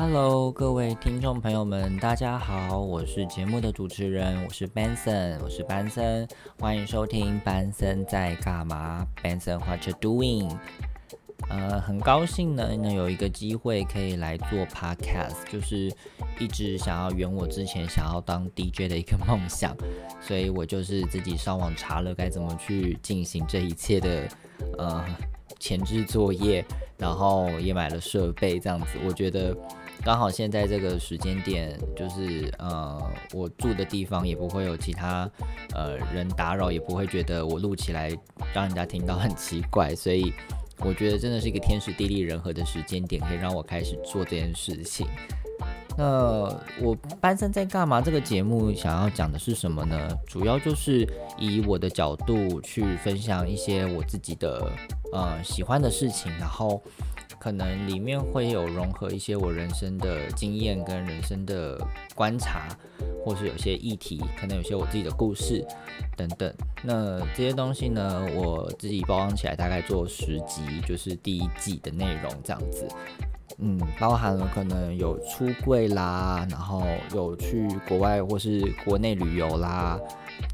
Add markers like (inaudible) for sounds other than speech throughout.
Hello，各位听众朋友们，大家好，我是节目的主持人，我是 Benson，我是班森，欢迎收听班森在干嘛？Benson，what you doing？呃，很高兴呢，能有一个机会可以来做 podcast，就是一直想要圆我之前想要当 DJ 的一个梦想，所以我就是自己上网查了该怎么去进行这一切的呃前置作业，然后也买了设备，这样子，我觉得。刚好现在这个时间点，就是呃，我住的地方也不会有其他呃人打扰，也不会觉得我录起来让人家听到很奇怪，所以我觉得真的是一个天时地利人和的时间点，可以让我开始做这件事情。那我班生在干嘛？这个节目想要讲的是什么呢？主要就是以我的角度去分享一些我自己的呃喜欢的事情，然后。可能里面会有融合一些我人生的经验跟人生的观察，或是有些议题，可能有些我自己的故事等等。那这些东西呢，我自己包装起来，大概做十集，就是第一季的内容这样子。嗯，包含了可能有出柜啦，然后有去国外或是国内旅游啦，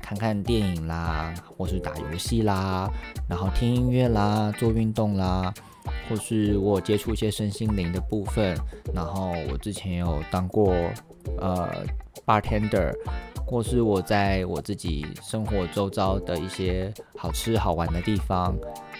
看看电影啦，或是打游戏啦，然后听音乐啦，做运动啦。或是我接触一些身心灵的部分，然后我之前有当过呃 bartender，或是我在我自己生活周遭的一些好吃好玩的地方，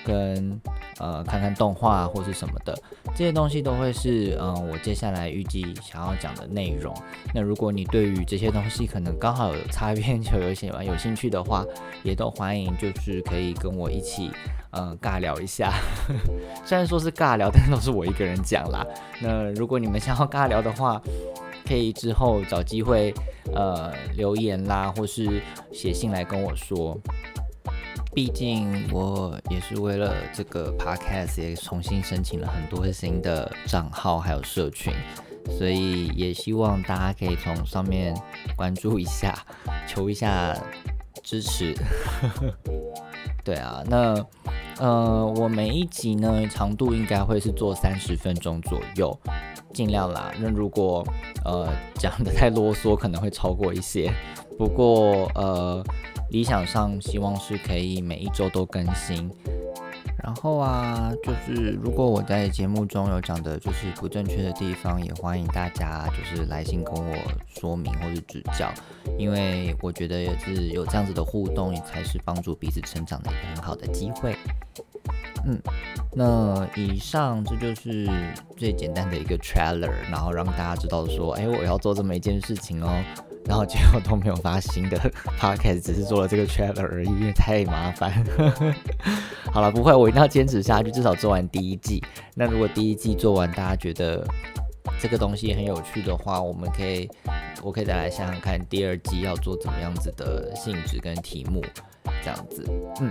跟呃看看动画或是什么的，这些东西都会是嗯我接下来预计想要讲的内容。那如果你对于这些东西可能刚好有擦边球有写完有兴趣的话，也都欢迎就是可以跟我一起。嗯，尬聊一下，(laughs) 虽然说是尬聊，但都是我一个人讲啦。那如果你们想要尬聊的话，可以之后找机会呃留言啦，或是写信来跟我说。毕竟我也是为了这个 podcast 也重新申请了很多新的账号还有社群，所以也希望大家可以从上面关注一下，求一下支持。(laughs) 对啊，那。呃，我每一集呢长度应该会是做三十分钟左右，尽量啦。那如果呃讲的太啰嗦，可能会超过一些。不过呃，理想上希望是可以每一周都更新。然后啊，就是如果我在节目中有讲的就是不正确的地方，也欢迎大家就是来信跟我说明或者指教，因为我觉得也是有这样子的互动，也才是帮助彼此成长的一个很好的机会。嗯，那以上这就是最简单的一个 trailer，然后让大家知道说，哎，我要做这么一件事情哦。然后结果都没有发新的 (laughs) podcast，只是做了这个 trailer 而已，因为太麻烦。(laughs) 好了，不会，我一定要坚持下去，至少做完第一季。那如果第一季做完，大家觉得这个东西很有趣的话，我们可以，我可以再来想想看第二季要做怎么样子的性质跟题目，这样子。嗯，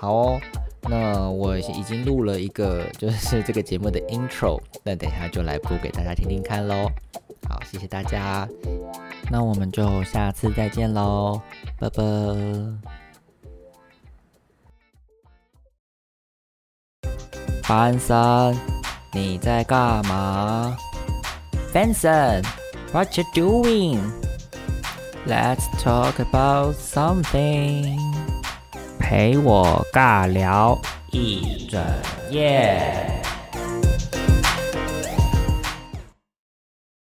好哦。那我已经录了一个，就是这个节目的 intro，那等一下就来播给大家听听看喽。好，谢谢大家，那我们就下次再见喽，拜拜。班森，你在干嘛？Benson，what you doing？Let's talk about something. 陪我尬聊一整夜。